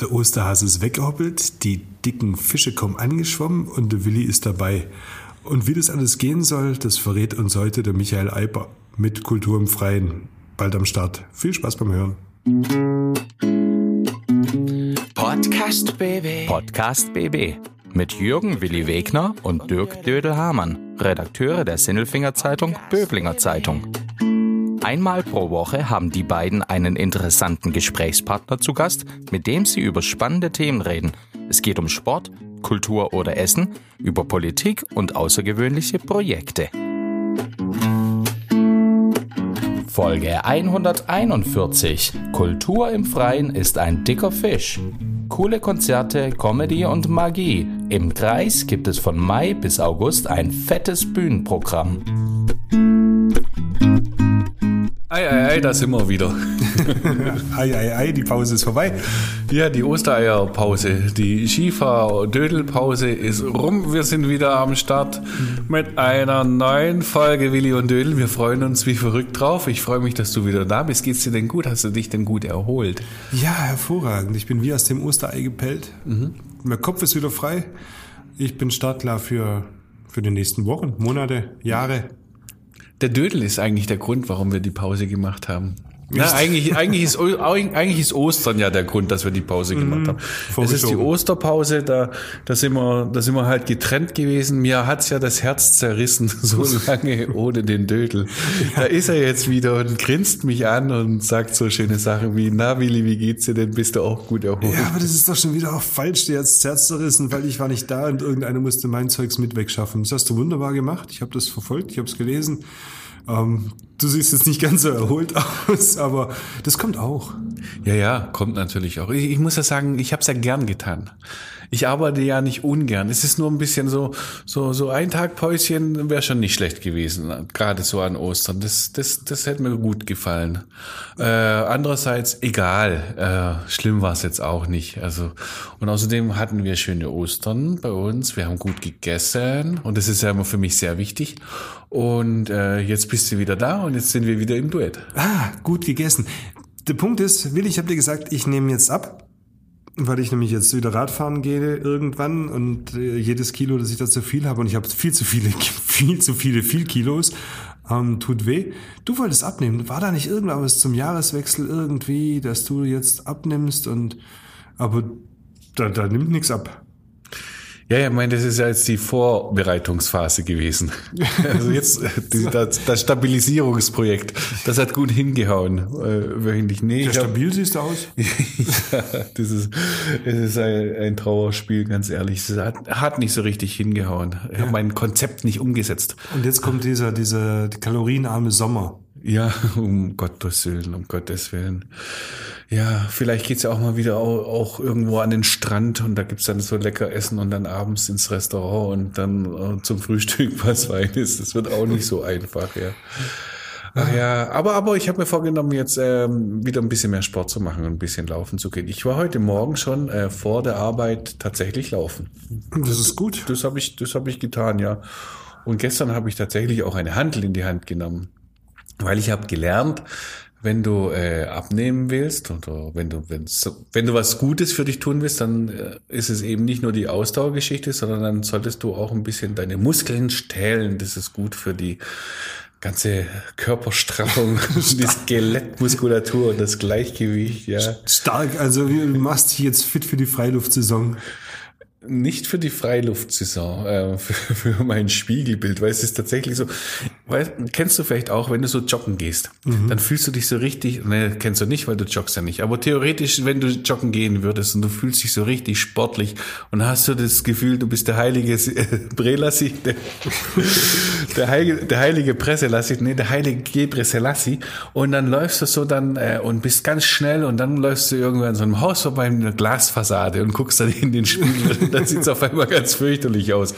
Der Osterhase ist weggehoppelt, die dicken Fische kommen angeschwommen und der Willi ist dabei. Und wie das alles gehen soll, das verrät uns heute der Michael Eiper mit Kultur im Freien. Bald am Start. Viel Spaß beim Hören. Podcast BB. Podcast BB. Mit Jürgen Willi Wegner und Dirk Dödel-Hamann, Redakteure der Sinnelfinger Zeitung Böblinger Zeitung. Einmal pro Woche haben die beiden einen interessanten Gesprächspartner zu Gast, mit dem sie über spannende Themen reden. Es geht um Sport, Kultur oder Essen, über Politik und außergewöhnliche Projekte. Folge 141. Kultur im Freien ist ein dicker Fisch. Coole Konzerte, Comedy und Magie. Im Kreis gibt es von Mai bis August ein fettes Bühnenprogramm. Ei, ei, ei, da sind wir wieder. ei, ei, ei, die Pause ist vorbei. Ja, die Ostereierpause, die Skifahr-Dödel-Pause ist rum. Wir sind wieder am Start mit einer neuen Folge Willi und Dödel. Wir freuen uns wie verrückt drauf. Ich freue mich, dass du wieder da bist. Geht's dir denn gut? Hast du dich denn gut erholt? Ja, hervorragend. Ich bin wie aus dem Osterei gepellt. Mhm. Mein Kopf ist wieder frei. Ich bin startklar für, für die nächsten Wochen, Monate, Jahre. Der Dödel ist eigentlich der Grund, warum wir die Pause gemacht haben. Na, eigentlich, eigentlich, ist, eigentlich ist Ostern ja der Grund, dass wir die Pause gemacht haben. Mhm, es ist die Osterpause, da, da, sind wir, da sind wir halt getrennt gewesen. Mir hat's ja das Herz zerrissen, so lange ohne den Dödel. Da ist er jetzt wieder und grinst mich an und sagt so schöne Sachen wie, na Willi, wie geht's dir denn? Bist du auch gut erholt? Ja, aber das ist doch schon wieder auch falsch, dir jetzt das Herz zerrissen, weil ich war nicht da und irgendeiner musste mein Zeugs mit wegschaffen. Das hast du wunderbar gemacht. Ich habe das verfolgt, ich habe es gelesen. Ähm, du siehst jetzt nicht ganz so erholt aus, aber das kommt auch. Ja, ja, kommt natürlich auch. Ich, ich muss ja sagen, ich habe es ja gern getan. Ich arbeite ja nicht ungern. Es ist nur ein bisschen so, so, so ein Tag Päuschen wäre schon nicht schlecht gewesen, gerade so an Ostern. Das, das, das hätte mir gut gefallen. Äh, andererseits, egal, äh, schlimm war es jetzt auch nicht. Also und außerdem hatten wir schöne Ostern bei uns. Wir haben gut gegessen und das ist ja immer für mich sehr wichtig. Und äh, jetzt bist du wieder da und jetzt sind wir wieder im Duett. Ah, gut gegessen. Der Punkt ist, Willi, ich habe dir gesagt, ich nehme jetzt ab weil ich nämlich jetzt wieder Radfahren gehe irgendwann und äh, jedes Kilo, das ich da zu viel habe und ich habe viel zu viele, viel zu viele, viel Kilos, ähm, tut weh. Du wolltest abnehmen. War da nicht irgendwas zum Jahreswechsel irgendwie, dass du jetzt abnimmst und aber da, da nimmt nichts ab. Ja, ja, ich meine, das ist ja jetzt die Vorbereitungsphase gewesen. Also jetzt die, das, das, Stabilisierungsprojekt, das hat gut hingehauen. Äh, wöchentlich. Nee, ja, stabil hab, siehst du aus. ja, das ist, das ist ein, ein Trauerspiel, ganz ehrlich. Es hat, hat nicht so richtig hingehauen. Ich ja. habe mein Konzept nicht umgesetzt. Und jetzt kommt dieser, dieser kalorienarme Sommer. Ja, um Gottes Willen, um Gottes Willen. Ja, vielleicht geht's ja auch mal wieder auch, auch, irgendwo an den Strand und da gibt's dann so lecker Essen und dann abends ins Restaurant und dann äh, zum Frühstück was Wein ist. Das wird auch nicht so einfach, ja. Ach ja, aber, aber ich habe mir vorgenommen, jetzt ähm, wieder ein bisschen mehr Sport zu machen und ein bisschen laufen zu gehen. Ich war heute Morgen schon äh, vor der Arbeit tatsächlich laufen. Das ist gut. Das habe ich, das habe ich getan, ja. Und gestern habe ich tatsächlich auch eine Handel in die Hand genommen. Weil ich habe gelernt, wenn du äh, abnehmen willst oder wenn du wenn du was Gutes für dich tun willst, dann äh, ist es eben nicht nur die Ausdauergeschichte, sondern dann solltest du auch ein bisschen deine Muskeln stählen. Das ist gut für die ganze Körperstraffung, die Skelettmuskulatur und das Gleichgewicht. Ja. Stark. Also du machst dich jetzt fit für die Freiluftsaison nicht für die Freiluftsaison, äh, für, für mein Spiegelbild, weil es ist tatsächlich so, weil, kennst du vielleicht auch, wenn du so joggen gehst, mhm. dann fühlst du dich so richtig, ne, kennst du nicht, weil du joggst ja nicht, aber theoretisch, wenn du joggen gehen würdest und du fühlst dich so richtig sportlich und hast du das Gefühl, du bist der heilige äh, Brelassi, der, der, heilige, der heilige Presselassi, nee, der heilige Gebre Selassie und dann läufst du so dann äh, und bist ganz schnell und dann läufst du irgendwann an so einem Haus vorbei in einer Glasfassade und guckst dann in den Spiegel dann sieht es auf einmal ganz fürchterlich aus.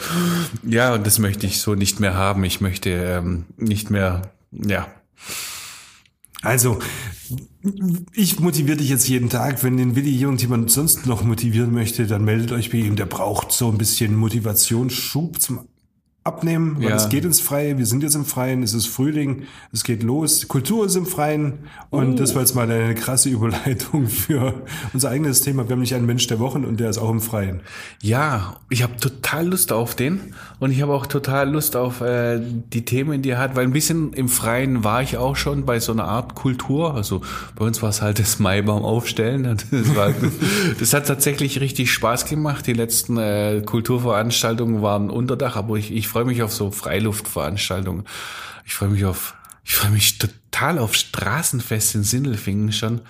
Ja, und das möchte ich so nicht mehr haben. Ich möchte ähm, nicht mehr, ja. Also, ich motiviere dich jetzt jeden Tag. Wenn den Willi irgendjemand sonst noch motivieren möchte, dann meldet euch bei ihm. Der braucht so ein bisschen Motivationsschub zum abnehmen, weil Ja. es geht ins Freie. Wir sind jetzt im Freien, es ist Frühling, es geht los. Kultur ist im Freien. Und das war jetzt mal eine krasse Überleitung für unser eigenes Thema. Wir haben nicht einen Mensch der Wochen und der ist auch im Freien. Ja, ich habe total Lust auf den und ich habe auch total Lust auf äh, die Themen, die er hat, weil ein bisschen im Freien war ich auch schon bei so einer Art Kultur. Also bei uns war es halt das Maibaum aufstellen. Das, war, das hat tatsächlich richtig Spaß gemacht. Die letzten äh, Kulturveranstaltungen waren Unterdach, aber ich, ich freue mich auf so Freiluftveranstaltungen. Ich freue mich auf, ich freue mich total auf Straßenfest in Sindelfingen schon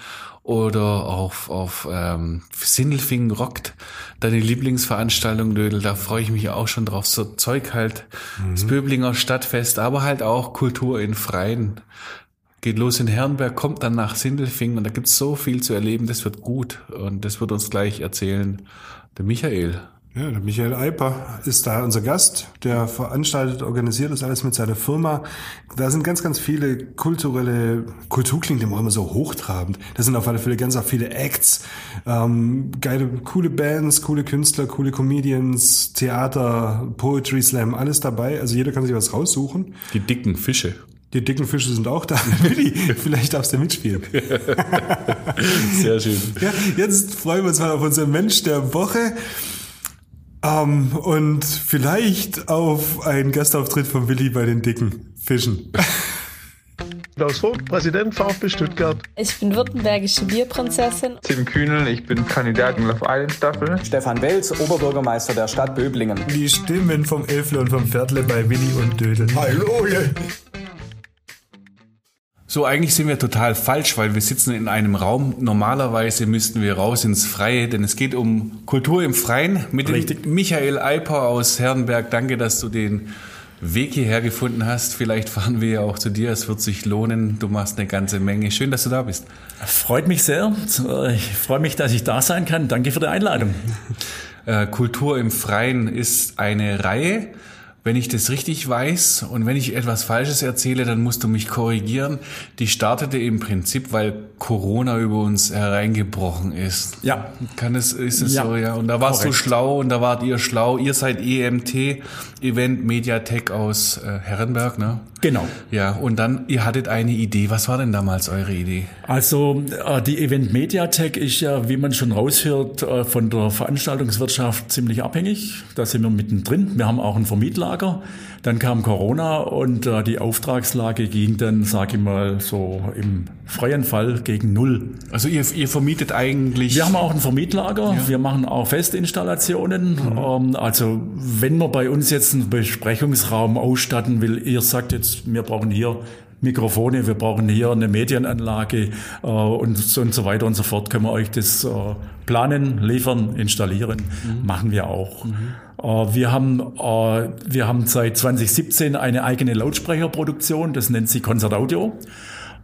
oder auf, auf ähm, Sindelfingen rockt, deine Lieblingsveranstaltung, Dödel, da freue ich mich auch schon drauf. So Zeug halt, das Böblinger Stadtfest, aber halt auch Kultur in Freien. Geht los in Herrenberg, kommt dann nach Sindelfingen und da gibt's so viel zu erleben, das wird gut und das wird uns gleich erzählen der Michael. Ja, der Michael Eiper ist da unser Gast, der veranstaltet, organisiert das alles mit seiner Firma. Da sind ganz, ganz viele kulturelle, Kultur klingt immer immer so hochtrabend. Da sind auf alle Fälle ganz auch viele Acts, ähm, geile, coole Bands, coole Künstler, coole Comedians, Theater, Poetry Slam, alles dabei. Also jeder kann sich was raussuchen. Die dicken Fische. Die dicken Fische sind auch da. Willi, vielleicht darfst du mitspielen. Sehr schön. Ja, jetzt freuen wir uns mal auf unseren Mensch der Woche. Ähm, und vielleicht auf einen Gastauftritt von Willi bei den dicken Fischen. Klaus Vogt, Präsident VfB Stuttgart. Ich bin württembergische Bierprinzessin. Tim Kühnel, ich bin Kandidat in Love Island Staffel. Stefan Welz, Oberbürgermeister der Stadt Böblingen. Die Stimmen vom Elfle und vom Pferdle bei Willi und Dödel. Hallo, ja. So, eigentlich sind wir total falsch, weil wir sitzen in einem Raum. Normalerweise müssten wir raus ins Freie, denn es geht um Kultur im Freien mit dem Richtig. Michael Eiper aus Herrenberg. Danke, dass du den Weg hierher gefunden hast. Vielleicht fahren wir ja auch zu dir. Es wird sich lohnen. Du machst eine ganze Menge. Schön, dass du da bist. Freut mich sehr. Ich freue mich, dass ich da sein kann. Danke für die Einladung. Äh, Kultur im Freien ist eine Reihe. Wenn ich das richtig weiß und wenn ich etwas Falsches erzähle, dann musst du mich korrigieren. Die startete im Prinzip, weil Corona über uns hereingebrochen ist. Ja. Kann es, ist es Ja, so, ja. Und da warst korrekt. du schlau und da wart ihr schlau. Ihr seid EMT, Event Mediatek aus äh, Herrenberg, ne? Genau. Ja, und dann, ihr hattet eine Idee. Was war denn damals eure Idee? Also äh, die Event Mediatek ist ja, wie man schon raushört, äh, von der Veranstaltungswirtschaft ziemlich abhängig. Da sind wir mittendrin. Wir haben auch ein Vermietlager. Dann kam Corona und äh, die Auftragslage ging dann, sage ich mal, so im freien Fall gegen Null. Also ihr, ihr vermietet eigentlich. Wir haben auch ein Vermietlager, wir machen auch Festinstallationen. Ähm, also wenn man bei uns jetzt einen Besprechungsraum ausstatten will, ihr sagt jetzt, wir brauchen hier Mikrofone, wir brauchen hier eine Medienanlage äh, und, so, und so weiter und so fort, können wir euch das äh, planen, liefern, installieren. Machen wir auch. Äh, wir, haben, äh, wir haben seit 2017 eine eigene Lautsprecherproduktion, das nennt sich Concert Audio.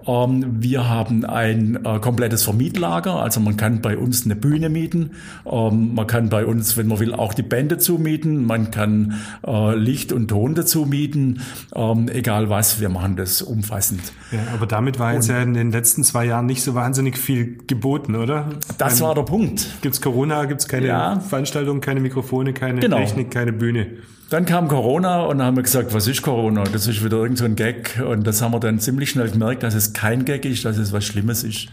Ähm, Wir haben ein äh, komplettes Vermietlager, also man kann bei uns eine Bühne mieten, ähm, man kann bei uns, wenn man will, auch die Band dazu mieten, man kann äh, Licht und Ton dazu mieten, ähm, egal was, wir machen das umfassend. Ja, aber damit war jetzt ja in den letzten zwei Jahren nicht so wahnsinnig viel geboten, oder? Das war der Punkt. Gibt's Corona, gibt's keine Ja. Veranstaltungen, keine Mikrofone, keine Genau. Technik, keine Bühne. Dann kam Corona und dann haben wir gesagt, was ist Corona? Das ist wieder irgend so ein Gag. Und das haben wir dann ziemlich schnell gemerkt, dass es kein Gag ist, dass es was Schlimmes ist.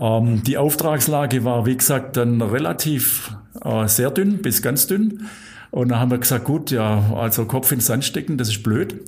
Ähm, die Auftragslage war, wie gesagt, dann relativ äh, sehr dünn bis ganz dünn. Und dann haben wir gesagt, gut, ja, also Kopf in den Sand stecken, das ist blöd.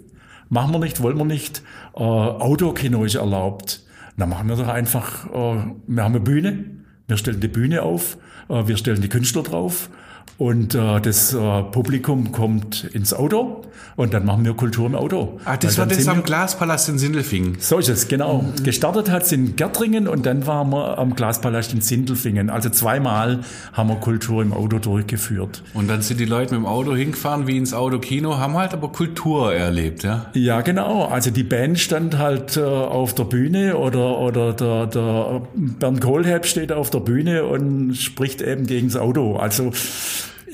Machen wir nicht, wollen wir nicht. Äh, Autokino ist erlaubt. Dann machen wir doch einfach, äh, wir haben eine Bühne, wir stellen die Bühne auf, äh, wir stellen die Künstler drauf und äh, das äh, Publikum kommt ins Auto und dann machen wir Kultur im Auto. Ah, das war das am Glaspalast in Sindelfingen. so ist es, genau. Gestartet hat es in Gärtringen und dann waren wir am Glaspalast in Sindelfingen. Also zweimal haben wir Kultur im Auto durchgeführt. Und dann sind die Leute mit dem Auto hingefahren wie ins Autokino, haben halt aber Kultur erlebt, ja. Ja, genau. Also die Band stand halt äh, auf der Bühne oder, oder der, der Bernd Kohlhepp steht auf der Bühne und spricht eben gegen das Auto. Also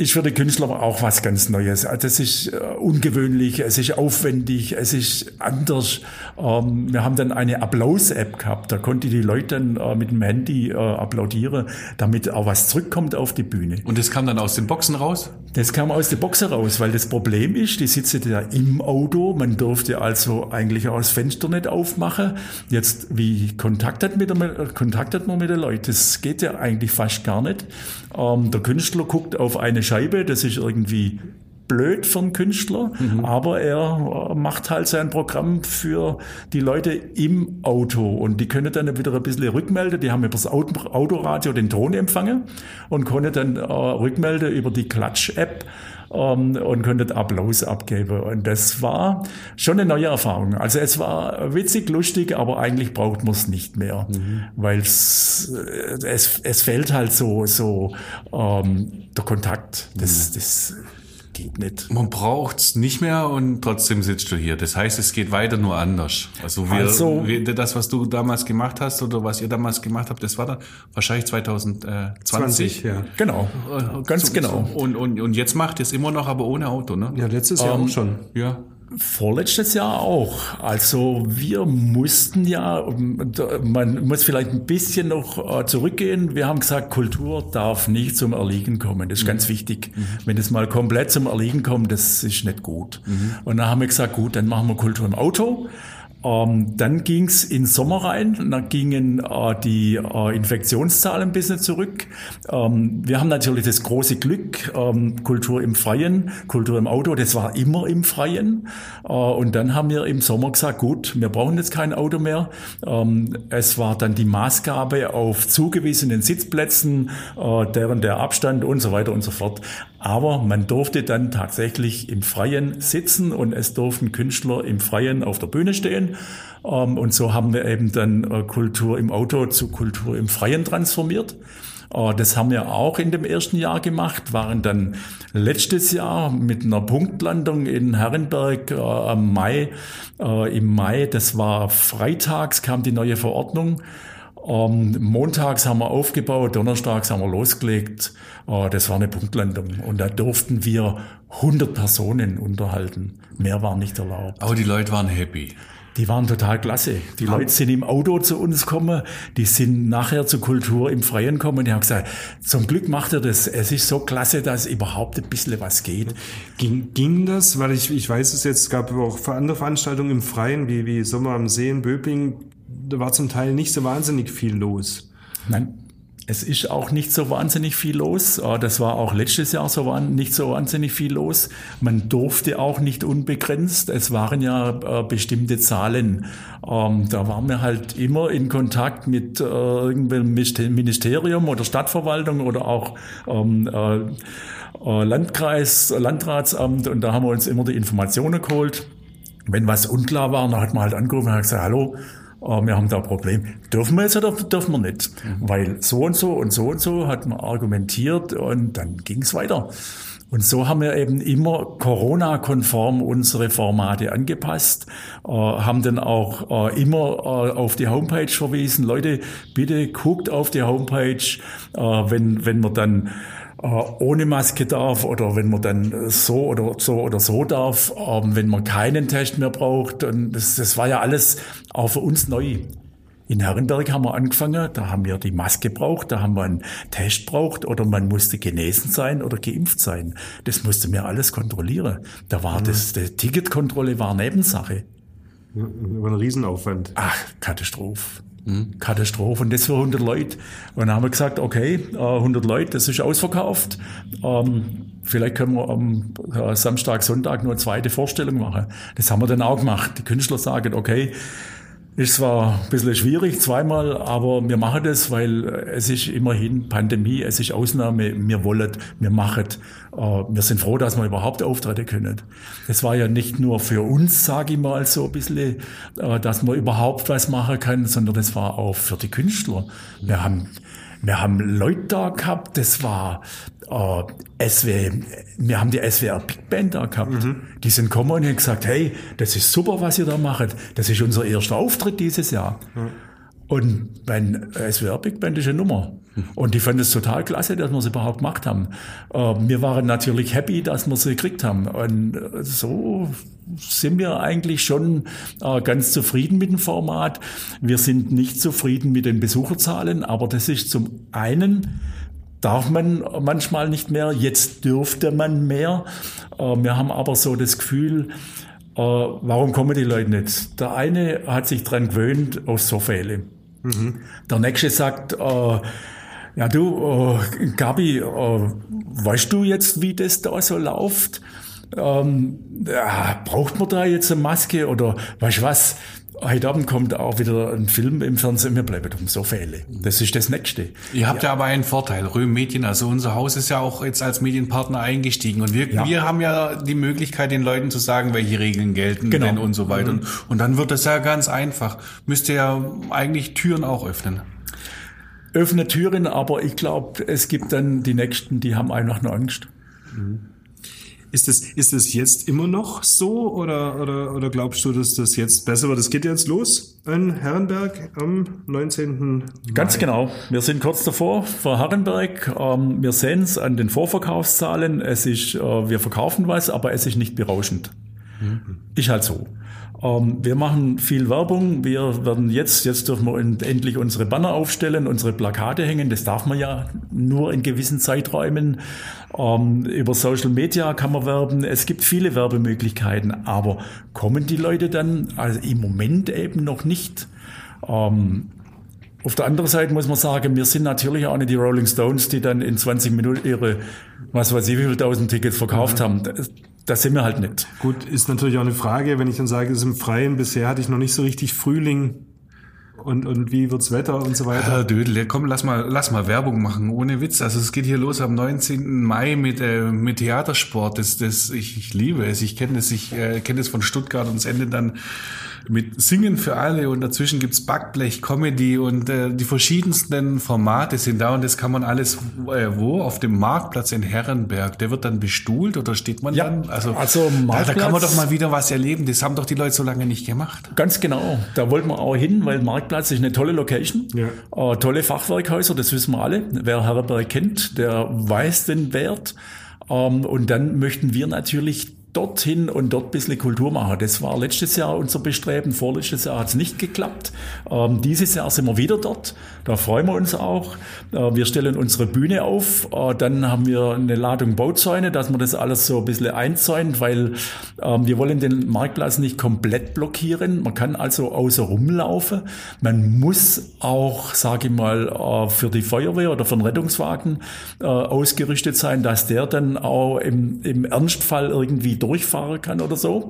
ist für die Künstler auch was ganz Neues. Also das ist äh, ungewöhnlich, es ist aufwendig, es ist anders. Ähm, wir haben dann eine Applaus-App gehabt, da konnte die Leute dann äh, mit dem Handy äh, applaudieren, damit auch was zurückkommt auf die Bühne. Und das kam dann aus den Boxen raus? Das kam aus der Box heraus, weil das Problem ist, die sitzen ja im Auto, man durfte also eigentlich auch das Fenster nicht aufmachen. Jetzt, wie kontaktet, mit der, kontaktet man mit den Leuten? Das geht ja eigentlich fast gar nicht. Ähm, der Künstler guckt auf eine Scheibe, das ist irgendwie blöd für einen Künstler, mhm. aber er macht halt sein Programm für die Leute im Auto und die können dann wieder ein bisschen rückmelden. Die haben über das Autoradio den Ton empfangen und können dann äh, rückmelden über die Klatsch-App ähm, und konnten Applaus abgeben. Und das war schon eine neue Erfahrung. Also es war witzig, lustig, aber eigentlich braucht man es nicht mehr, mhm. weil es, es fehlt halt so, so ähm, der Kontakt. Das, mhm. das geht nicht. Man braucht's nicht mehr und trotzdem sitzt du hier. Das heißt, es geht weiter nur anders. Also, wir, Also- wir, das, was du damals gemacht hast oder was ihr damals gemacht habt, das war dann wahrscheinlich 2020. 20, ja. Genau, ganz So- genau. so. Und, und, und jetzt macht ihr es immer noch, aber ohne Auto, ne? Ja, letztes Jahr Ähm, auch schon. Ja. Vorletztes Jahr auch. Also wir mussten ja, man muss vielleicht ein bisschen noch äh, zurückgehen. Wir haben gesagt, Kultur darf nicht zum Erliegen kommen. Das ist ganz wichtig. Wenn es mal komplett zum Erliegen kommt, das ist nicht gut. Und dann haben wir gesagt, gut, dann machen wir Kultur im Auto. Ähm, dann ging's in den Sommer rein, dann gingen äh, die äh, Infektionszahlen ein bisschen zurück. Ähm, wir haben natürlich das große Glück, ähm, Kultur im Freien, Kultur im Auto, das war immer im Freien. Äh, und dann haben wir im Sommer gesagt, gut, wir brauchen jetzt kein Auto mehr. Ähm, es war dann die Maßgabe auf zugewiesenen Sitzplätzen, äh, deren der Abstand und so weiter und so fort. Aber man durfte dann tatsächlich im Freien sitzen und es durften Künstler im Freien auf der Bühne stehen. Ähm, Und so haben wir eben dann äh, Kultur im Auto zu Kultur im Freien transformiert. Äh, Das haben wir auch in dem ersten Jahr gemacht, waren dann letztes Jahr mit einer Punktlandung in Herrenberg äh, am Mai, äh, im Mai, das war freitags, kam die neue Verordnung. Ähm, montags haben wir aufgebaut, donnerstags haben wir losgelegt. Äh, das war eine Punktlandung. Und da durften wir 100 Personen unterhalten. Mehr war nicht erlaubt. Aber die Leute waren happy. Die waren total klasse. Die Leute sind im Auto zu uns gekommen, die sind nachher zur Kultur im Freien gekommen. Die haben gesagt, zum Glück macht er das. Es ist so klasse, dass überhaupt ein bisschen was geht. Ging, ging das? Weil ich, ich weiß es jetzt, es gab auch andere Veranstaltungen im Freien, wie, wie Sommer am See in Böbling. Da war zum Teil nicht so wahnsinnig viel los. Nein, es ist auch nicht so wahnsinnig viel los. Äh, Das war auch letztes Jahr so nicht so wahnsinnig viel los. Man durfte auch nicht unbegrenzt. Es waren ja äh, bestimmte Zahlen. Ähm, Da waren wir halt immer in Kontakt mit äh, irgendeinem Ministerium oder Stadtverwaltung oder auch ähm, äh, Landkreis, Landratsamt und da haben wir uns immer die Informationen geholt. Wenn was unklar war, dann hat man halt angerufen und hat gesagt, hallo, wir haben da ein Problem. Dürfen wir jetzt oder dürfen wir nicht? Weil so und so und so und so hat man argumentiert und dann ging es weiter. Und so haben wir eben immer Corona-konform unsere Formate angepasst, äh, haben dann auch äh, immer äh, auf die Homepage verwiesen. Leute, bitte guckt auf die Homepage, wenn, wenn man dann ohne Maske darf oder wenn man dann so oder so oder so darf, ähm, wenn man keinen Test mehr braucht. Und das, das war ja alles auch für uns neu. In Herrenberg haben wir angefangen, da haben wir die Maske braucht, da haben wir einen Test braucht oder man musste genesen sein oder geimpft sein. Das musste mir alles kontrollieren. Da war das, die Ticketkontrolle war Nebensache. Über einen Riesenaufwand. Ach, Katastrophe. Katastrophe. Und das für 100 Leute. Und dann haben wir gesagt, okay, äh, 100 Leute, das ist ausverkauft. Ähm, Vielleicht können wir am äh, Samstag, Sonntag nur eine zweite Vorstellung machen. Das haben wir dann auch gemacht. Die Künstler sagen, okay, ist zwar ein bisschen schwierig, zweimal, aber wir machen das, weil es ist immerhin Pandemie, es ist Ausnahme, wir wollen, wir machen. Äh, Wir sind froh, dass wir überhaupt auftreten können. Das war ja nicht nur für uns, sage ich mal, so ein bisschen, äh, dass man überhaupt was machen kann, sondern das war auch für die Künstler. Wir haben wir haben Leute da gehabt, das war äh, SW, wir haben die SWR Big Band da gehabt. Die sind gekommen und haben gesagt, hey, das ist super, was ihr da macht. Das ist unser erster Auftritt dieses Jahr. Und mein SWR Big Band ist eine Nummer. Und die fanden es total klasse, dass wir es überhaupt gemacht haben. Äh, wir waren natürlich happy, dass wir sie gekriegt haben. Und äh, so sind wir eigentlich schon äh, ganz zufrieden mit dem Format. Wir sind nicht zufrieden mit den Besucherzahlen, aber das ist zum einen darf man manchmal nicht mehr, jetzt dürfte man mehr. Äh, wir haben aber so das Gefühl, äh, warum kommen die Leute nicht? Der eine hat sich dran gewöhnt aus so viele. Mhm. Der nächste sagt, äh, ja du, äh, Gabi, äh, weißt du jetzt, wie das da so läuft? Ähm, ja, braucht man da jetzt eine Maske oder weißt was? Heute Abend kommt auch wieder ein Film im Fernsehen, wir bleiben um so Fälle. Das ist das Nächste. Ihr habt ja, ja aber einen Vorteil, Röhm Medien, also unser Haus ist ja auch jetzt als Medienpartner eingestiegen und wir, ja. wir haben ja die Möglichkeit, den Leuten zu sagen, welche Regeln gelten genau. denn und so weiter. Mhm. Und, und dann wird das ja ganz einfach. Müsst ihr ja eigentlich Türen auch öffnen öffne Türen, aber ich glaube, es gibt dann die Nächsten, die haben einfach nur Angst. Mhm. Ist es ist es jetzt immer noch so oder, oder, oder glaubst du, dass das jetzt besser wird? Das geht jetzt los in Herrenberg am 19. Mai. Ganz genau. Wir sind kurz davor vor Herrenberg. Ähm, wir sehen es an den Vorverkaufszahlen. Es ist, äh, wir verkaufen was, aber es ist nicht berauschend. Mhm. Ist halt so. Ähm, wir machen viel Werbung. Wir werden jetzt, jetzt dürfen wir endlich unsere Banner aufstellen, unsere Plakate hängen. Das darf man ja nur in gewissen Zeiträumen. Ähm, über Social Media kann man werben. Es gibt viele Werbemöglichkeiten. Aber kommen die Leute dann? Also im Moment eben noch nicht. Ähm, auf der anderen Seite muss man sagen, wir sind natürlich auch nicht die Rolling Stones, die dann in 20 Minuten ihre, was weiß ich, wie viele tausend Tickets verkauft mhm. haben das sind wir halt nicht. Gut, ist natürlich auch eine Frage, wenn ich dann sage, es ist im Freien, bisher hatte ich noch nicht so richtig Frühling und, und wie wird's Wetter und so weiter. Ah, Dödel, komm, lass mal, lass mal Werbung machen, ohne Witz. Also es geht hier los am 19. Mai mit, äh, mit Theatersport. Das, das, ich, ich liebe es. Ich kenne das, ich äh, kenne das von Stuttgart und es endet dann mit Singen für alle und dazwischen gibt's Backblech, Comedy und äh, die verschiedensten Formate sind da und das kann man alles äh, wo? Auf dem Marktplatz in Herrenberg. Der wird dann bestuhlt oder steht man ja, dann? Also, also da, da, kann man doch mal wieder was erleben. Das haben doch die Leute so lange nicht gemacht. Ganz genau. Da wollten wir auch hin, weil Marktplatz ist eine tolle Location. Ja. Äh, tolle Fachwerkhäuser, das wissen wir alle. Wer Herrenberg kennt, der weiß den Wert. Ähm, und dann möchten wir natürlich dorthin und dort ein bisschen Kultur machen. Das war letztes Jahr unser Bestreben. Vorletztes Jahr hat es nicht geklappt. Ähm, dieses Jahr sind wir wieder dort. Da freuen wir uns auch. Äh, wir stellen unsere Bühne auf. Äh, dann haben wir eine Ladung Bauzäune, dass man das alles so ein bisschen einzäunt, weil ähm, wir wollen den Marktplatz nicht komplett blockieren. Man kann also außer rumlaufen. Man muss auch, sage ich mal, äh, für die Feuerwehr oder für den Rettungswagen äh, ausgerüstet sein, dass der dann auch im, im Ernstfall irgendwie durchfahren kann oder so.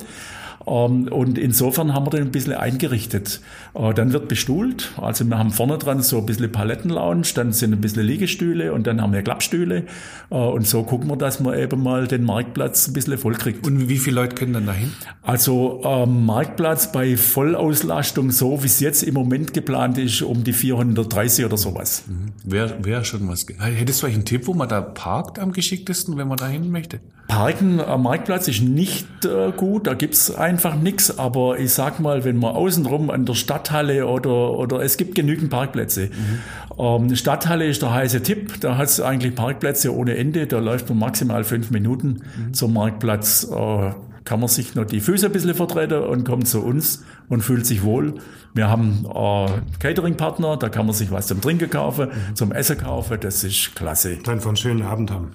Ähm, und insofern haben wir den ein bisschen eingerichtet. Äh, dann wird bestuhlt. Also wir haben vorne dran so ein bisschen Palettenlounge, dann sind ein bisschen Liegestühle und dann haben wir Klappstühle. Äh, und so gucken wir, dass man eben mal den Marktplatz ein bisschen voll kriegt. Und wie viele Leute können dann dahin? Also ähm, Marktplatz bei Vollauslastung, so wie es jetzt im Moment geplant ist, um die 430 oder sowas. Mhm. Wäre wär schon was. Hättest du euch einen Tipp, wo man da parkt am geschicktesten, wenn man da hin möchte? Parken am Marktplatz ist nicht äh, gut, da gibt's einfach nichts. Aber ich sag mal, wenn man außenrum an der Stadthalle oder, oder es gibt genügend Parkplätze. Mhm. Ähm, Stadthalle ist der heiße Tipp, da hat's eigentlich Parkplätze ohne Ende, da läuft man maximal fünf Minuten mhm. zum Marktplatz. Äh, kann man sich noch die Füße ein bisschen vertreten und kommt zu uns und fühlt sich wohl. Wir haben äh, Catering-Partner, da kann man sich was zum Trinken kaufen, mhm. zum Essen kaufen, das ist klasse. Dann von schönen Abend haben.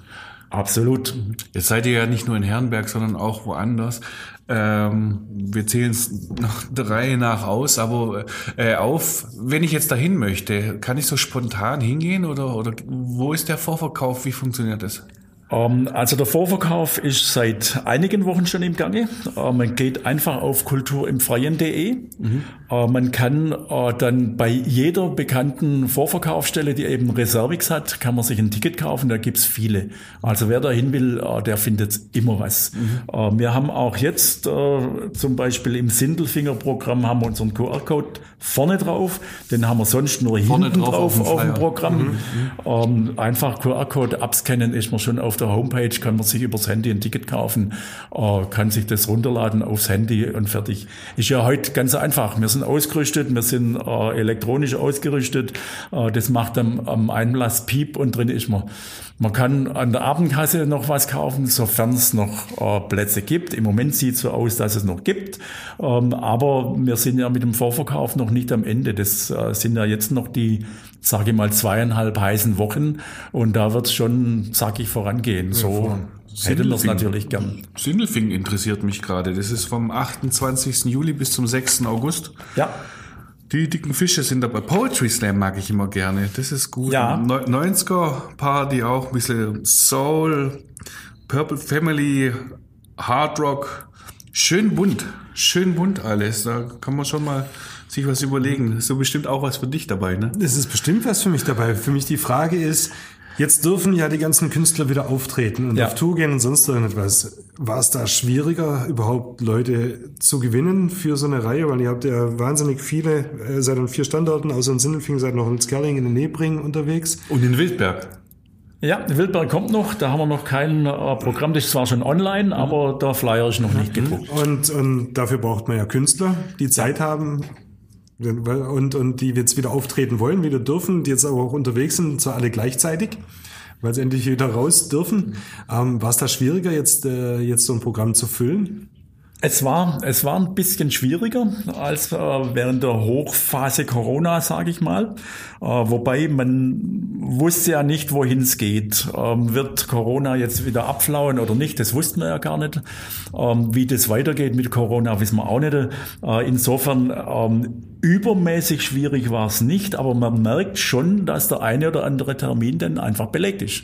Absolut. Jetzt seid ihr ja nicht nur in Herrenberg, sondern auch woanders. Ähm, wir zählen es noch drei nach aus, aber äh, auf, wenn ich jetzt dahin möchte, kann ich so spontan hingehen oder, oder wo ist der Vorverkauf? Wie funktioniert das? Ähm, also der Vorverkauf ist seit einigen Wochen schon im Gange. Äh, man geht einfach auf kulturimfreien.de. Mhm. Äh, man kann äh, dann bei jeder bekannten Vorverkaufsstelle, die eben Reservix hat, kann man sich ein Ticket kaufen. Da gibt's viele. Also wer da hin will, der findet immer was. Mhm. Wir haben auch jetzt zum Beispiel im Sindelfinger-Programm haben wir unseren QR-Code vorne drauf. Den haben wir sonst nur vorne hinten drauf, auf, auf dem, Programm. Mhm. mhm. Ähm, einfach QR-Code abscannen ist man schon auf der der Homepage kann man sich übers Handy ein Ticket kaufen, äh, kann sich das runterladen aufs Handy und fertig. Ist ja heute ganz einfach. Wir sind ausgerüstet, wir sind äh, elektronisch ausgerüstet. Äh, das macht am, am Einlass Piep und drin ist man. Man kann an der Abendkasse noch was kaufen, sofern es noch äh, Plätze gibt. Im Moment sieht es so aus, dass es noch gibt. Ähm, aber wir sind ja mit dem Vorverkauf noch nicht am Ende. Das äh, sind ja jetzt noch die, sage ich mal, zweieinhalb heißen Wochen. Und da wird es schon, sag ich, vorangehen. So hätten wir es natürlich gern. Sindelfing interessiert mich gerade. Das ist vom 28. Juli bis zum 6. August. Ja. Die dicken Fische sind dabei. Poetry Slam mag ich immer gerne. Das ist gut. Ja. Neu- 90er Party auch. Ein bisschen Soul, Purple Family, Hard Rock. Schön bunt. Schön bunt alles. Da kann man schon mal sich was überlegen. Ist so bestimmt auch was für dich dabei, ne? Es ist bestimmt was für mich dabei. Für mich die Frage ist, jetzt dürfen ja die ganzen Künstler wieder auftreten und Ja. auf Tour gehen und sonst irgendetwas. War es da schwieriger, überhaupt Leute zu gewinnen für so eine Reihe? Weil ihr habt ja wahnsinnig viele, äh, seid an vier Standorten, außer in Sindelfingen seid noch in Skerling, in Nebring unterwegs. Und in Wildberg. Ja, Wildberg kommt noch. Da haben wir noch kein äh, Programm. Das ist zwar schon online, aber der Flyer ist noch nicht gedruckt. Und, und dafür braucht man ja Künstler, die Zeit haben und, und die jetzt wieder auftreten wollen, wieder dürfen, die jetzt aber auch unterwegs sind, zwar alle gleichzeitig, weil sie endlich wieder raus dürfen. Ähm, War es da schwieriger, jetzt, äh, jetzt so ein Programm zu füllen? Es war, es war ein bisschen schwieriger als äh, während der Hochphase Corona, sage ich mal. Äh, wobei man wusste ja nicht, wohin es geht. Ähm, wird Corona jetzt wieder abflauen oder nicht? Das wussten wir ja gar nicht. Ähm, wie das weitergeht mit Corona, wissen wir auch nicht. Äh, insofern ähm, übermäßig schwierig war es nicht, aber man merkt schon, dass der eine oder andere Termin dann einfach belegt ist.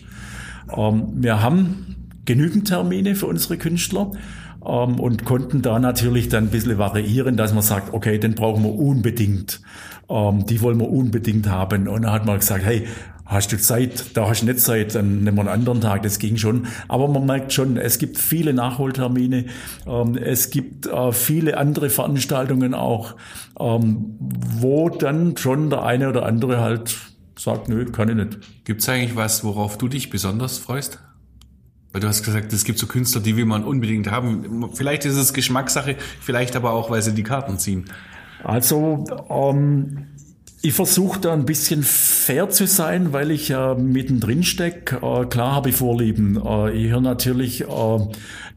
Ähm, wir haben genügend Termine für unsere Künstler ähm, und konnten da natürlich dann ein bisschen variieren, dass man sagt, okay, den brauchen wir unbedingt. Ähm, die wollen wir unbedingt haben. Und dann hat man gesagt, hey, hast du Zeit? Da hast du nicht Zeit, dann nehmen wir einen anderen Tag. Das ging schon. Aber man merkt schon, es gibt viele Nachholtermine. Ähm, es gibt äh, viele andere Veranstaltungen auch, ähm, wo dann schon der eine oder andere halt sagt, nö, kann ich nicht. Gibt's eigentlich was, worauf du dich besonders freust? Weil du hast gesagt, es gibt so Künstler, die will man unbedingt haben. Vielleicht ist es Geschmackssache, vielleicht aber auch, weil sie die Karten ziehen. Also, ähm, ich versuche da ein bisschen fair zu sein, weil ich ja mittendrin stecke. Äh, klar habe ich Vorlieben. Äh, ich höre natürlich, äh,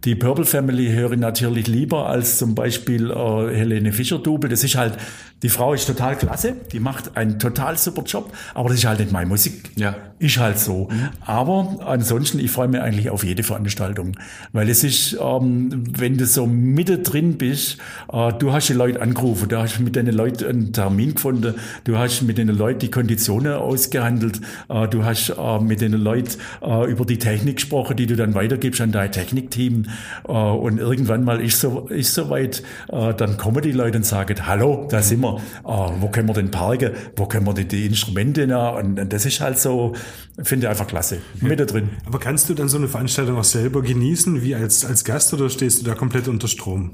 die Purple Family höre ich natürlich lieber als zum Beispiel äh, Helene Fischer-Double. Das ist halt, die Frau ist total klasse, die macht einen total super Job, aber das ist halt nicht meine Musik. Ja. Ist halt so. Aber ansonsten, ich freue mich eigentlich auf jede Veranstaltung. Weil es ist, ähm, wenn du so mittendrin bist, äh, du hast die Leute angerufen, du hast mit den Leuten einen Termin gefunden, du hast mit den Leuten die Konditionen ausgehandelt, äh, du hast äh, mit den Leuten äh, über die Technik gesprochen, die du dann weitergibst an dein Technikteam. Äh, und irgendwann mal ist so, ist so weit, äh, dann kommen die Leute und sagen, hallo, da sind wir, äh, wo können wir denn parken, wo können wir denn die Instrumente nah? Und, und das ist halt so, finde ich einfach klasse. Mit da drin. Aber kannst du dann so eine Veranstaltung auch selber genießen, wie als, als Gast, oder stehst du da komplett unter Strom?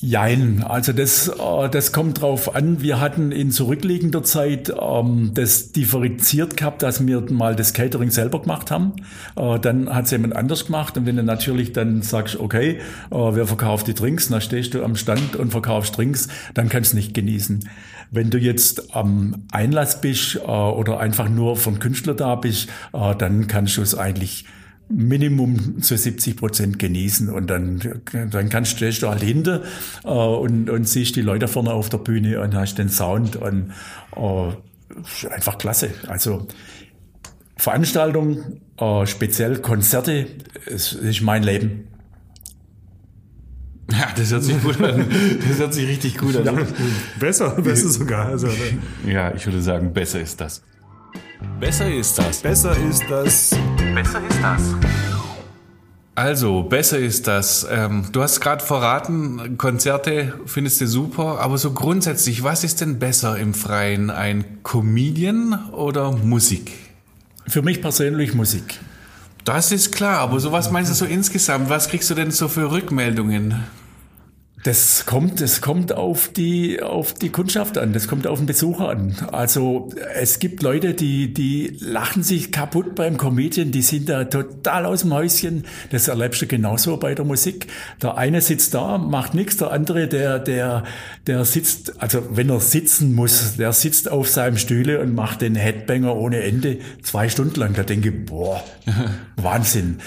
Jein, also das, äh, das kommt drauf an. Wir hatten in zurückliegender Zeit ähm, das differenziert gehabt, dass wir mal das Catering selber gemacht haben. Äh, dann hat es jemand anders gemacht. Und wenn du natürlich dann sagst, okay, äh, wer verkauft die Drinks, dann stehst du am Stand und verkaufst Drinks, dann kannst du nicht genießen. Wenn du jetzt am Einlass bist oder einfach nur vom Künstler da bist, dann kannst du es eigentlich Minimum zu 70 Prozent genießen und dann, dann kannst stehst du halt hinter äh, und, und siehst die Leute vorne auf der Bühne und hast den Sound und äh, einfach klasse. Also Veranstaltungen, äh, speziell Konzerte, es ist mein Leben. Ja, das hört sich gut an. Das hört sich richtig gut an. Besser, besser sogar. Also, Ja, ich würde sagen, besser ist das. Besser ist das. besser ist das. Besser ist das. Also, besser ist das. Ähm, du hast gerade verraten, Konzerte findest du super, aber so grundsätzlich, was ist denn besser im Freien? Ein Comedian oder Musik? Für mich persönlich Musik. Das ist klar, aber so was meinst du so insgesamt? Was kriegst du denn so für Rückmeldungen? Das kommt, das kommt auf die, auf die Kundschaft an, das kommt auf den Besucher an. Also es gibt Leute, die, die lachen sich kaputt beim Comedian, die sind da total aus dem Häuschen. Das erlebst du genauso bei der Musik. Der eine sitzt da, macht nichts, der andere, der, der, der sitzt, also wenn er sitzen muss, der sitzt auf seinem Stühle und macht den Headbanger ohne Ende zwei Stunden lang. Da denke ich, boah, Wahnsinn.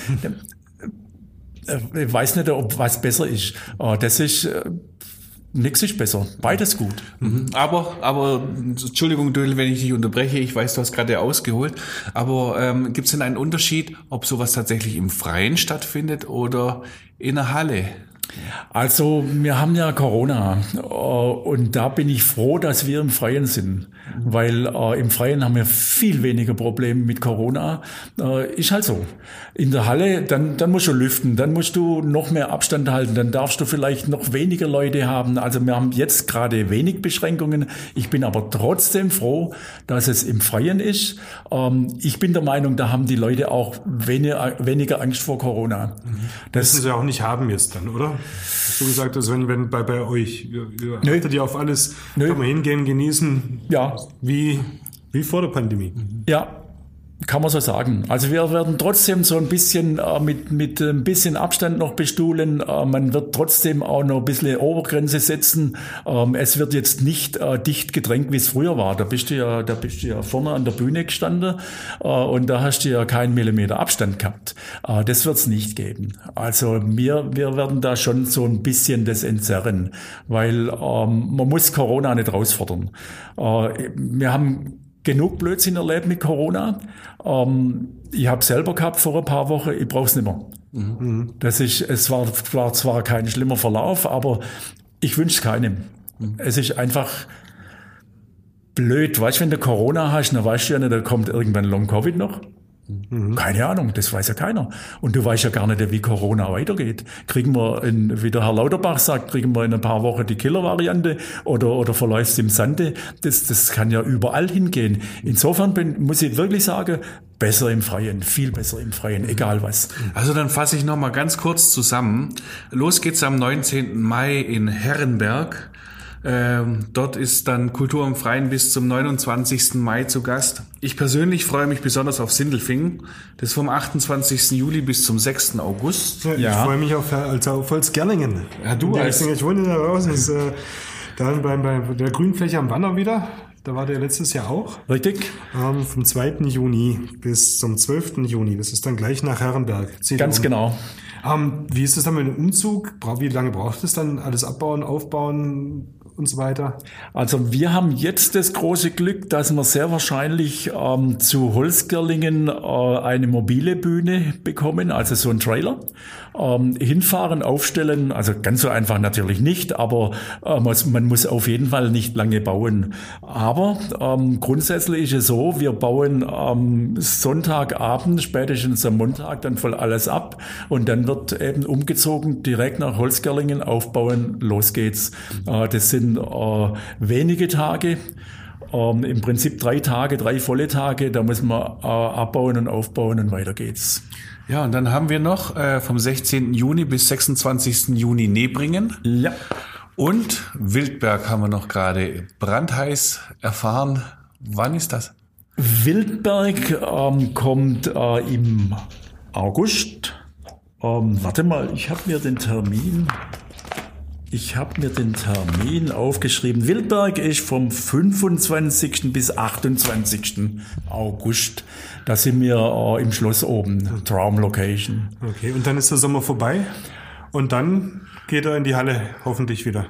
Äh, ich weiß nicht, ob was besser ist. Äh, Das ist, äh, nix ist besser. Beides gut. Mhm. Aber, aber, Entschuldigung, Dödel, wenn ich dich unterbreche, ich weiß, du hast gerade ausgeholt, aber ähm, gibt es denn einen Unterschied, ob sowas tatsächlich im Freien stattfindet oder in der Halle? Also, wir haben ja Corona und da bin ich froh, dass wir im Freien sind, weil äh, im Freien haben wir viel weniger Probleme mit Corona. Äh, ist halt so. In der Halle, dann, dann musst du lüften, dann musst du noch mehr Abstand halten, dann darfst du vielleicht noch weniger Leute haben. Also wir haben jetzt gerade wenig Beschränkungen. Ich bin aber trotzdem froh, dass es im Freien ist. Ähm, ich bin der Meinung, da haben die Leute auch weniger, weniger Angst vor Corona. Das müssen sie auch nicht haben jetzt dann, oder? Hast du gesagt, dass wenn, wenn bei, bei euch, ihr, ihr Nö. ihr auf alles, Nö. kann man hingehen, genießen, Ja, wie, wie vor der Pandemie. Ja, kann man so sagen. Also wir werden trotzdem so ein bisschen äh, mit, mit ein bisschen Abstand noch bestuhlen. Äh, man wird trotzdem auch noch ein bisschen Obergrenze setzen. Ähm, es wird jetzt nicht äh, dicht gedrängt, wie es früher war. Da bist du ja, da bist du ja vorne an der Bühne gestanden äh, und da hast du ja keinen Millimeter Abstand gehabt. Äh, das wird es nicht geben. Also wir, wir werden da schon so ein bisschen das entzerren, weil ähm, man muss Corona nicht herausfordern. Äh, wir haben genug Blödsinn erlebt mit Corona. Ähm, ich habe selber gehabt vor ein paar Wochen, ich brauche es nicht mehr. Das ist, es war, war zwar kein schlimmer Verlauf, aber ich wünsche es keinem. Es ist einfach blöd. Weißt du, wenn du Corona hast, dann weißt du ja nicht, da kommt irgendwann Long Covid noch. Keine Ahnung, das weiß ja keiner. Und du weißt ja gar nicht, wie Corona weitergeht. Kriegen wir, in, wie der Herr Lauterbach sagt, kriegen wir in ein paar Wochen die Killer-Variante oder, oder verläuft es im Sande? Das, das kann ja überall hingehen. Insofern bin, muss ich wirklich sagen, besser im Freien, viel besser im Freien, egal was. Also dann fasse ich nochmal ganz kurz zusammen. Los geht's am 19. Mai in Herrenberg. Ähm, dort ist dann Kultur im Freien bis zum 29. Mai zu Gast. Ich persönlich freue mich besonders auf Sindelfingen. Das ist vom 28. Juli bis zum 6. August. Ich freue mich auf, also auf Holzgerlingen. Ja, du als-. Ich wohne da draußen, ist, äh, da bei, bei der Grünfläche am Wanner wieder. Da war der letztes Jahr auch. Richtig? Ähm, vom 2. Juni bis zum 12. Juni. Das ist dann gleich nach Herrenberg. Zieht Ganz um. genau. Ähm, wie ist es dann mit dem Umzug? Wie lange braucht es dann? Alles abbauen, aufbauen und so weiter? Also wir haben jetzt das große Glück, dass wir sehr wahrscheinlich ähm, zu Holzgerlingen äh, eine mobile Bühne bekommen, also so ein Trailer. Ähm, hinfahren, aufstellen, also ganz so einfach natürlich nicht, aber äh, man, muss auf jeden Fall nicht lange bauen. Aber ähm, grundsätzlich ist es so, wir bauen am Sonntagabend, spätestens am Montag dann voll alles ab und dann wird eben umgezogen, direkt nach Holzgerlingen aufbauen, los geht's. Äh, das sind äh, wenige Tage. Ähm, Im Prinzip drei Tage, drei volle Tage, da muss man äh, abbauen und aufbauen und weiter geht's. Ja, und dann haben wir noch äh, vom 16. Juni bis 26. Juni Nebringen. Ja. Und Wildberg haben wir noch gerade brandheiß erfahren. Wann ist das? Wildberg ähm, kommt äh, im August. Ähm, warte mal, ich habe mir den Termin. Ich habe mir den Termin aufgeschrieben. Wildberg ist vom 25. bis 28. August. Da sind wir äh, im Schloss oben, Traumlocation. Okay, und dann ist der Sommer vorbei. Und dann geht er in die Halle hoffentlich wieder.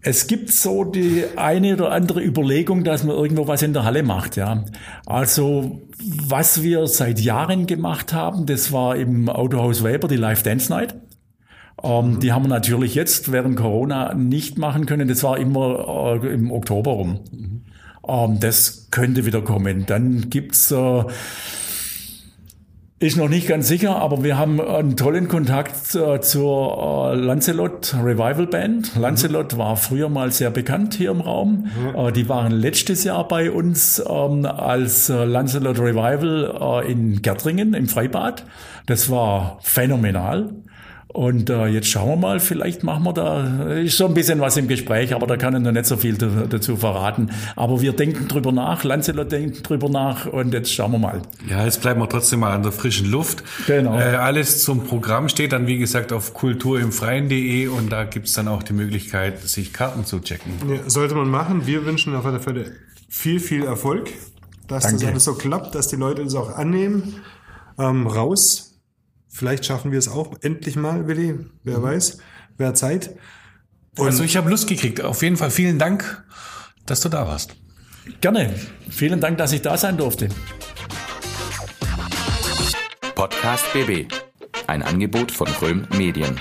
Es gibt so die eine oder andere Überlegung, dass man irgendwo was in der Halle macht, ja. Also, was wir seit Jahren gemacht haben, das war im Autohaus Weber die Live Dance Night. Ähm, Die haben wir natürlich jetzt während Corona nicht machen können. Das war immer äh, im Oktober rum. Ähm, das könnte wieder kommen. Dann gibt's äh, ist noch nicht ganz sicher, aber wir haben einen tollen Kontakt äh, zur äh, Lancelot Revival Band. Lancelot war früher mal sehr bekannt hier im Raum. Äh, die waren letztes Jahr bei uns ähm, als äh, Lancelot Revival äh, in Gärtringen im Freibad. Das war phänomenal. Und äh, jetzt schauen wir mal, vielleicht machen wir da, ist so ein bisschen was im Gespräch, aber da kann ich noch nicht so viel dazu verraten. Aber wir denken drüber nach, Lancelot denkt drüber nach und jetzt schauen wir mal. Ja, jetzt bleiben wir trotzdem mal an der frischen Luft. Genau. Äh, alles zum Programm steht dann, wie gesagt, auf kulturimfreien.de und da gibt's dann auch die Möglichkeit, sich Karten zu checken. Ja, sollte man machen. Wir wünschen auf alle Fälle viel, viel Erfolg, dass das Danke. alles so klappt, dass die Leute das auch annehmen. Ähm, raus. Vielleicht schaffen wir es auch endlich mal, Willi. Wer weiß. Wer hat Zeit. Und also ich habe Lust gekriegt. Auf jeden Fall vielen Dank, dass du da warst. Gerne. Vielen Dank, dass ich da sein durfte. Podcast BB. Ein Angebot von Röhm Medien.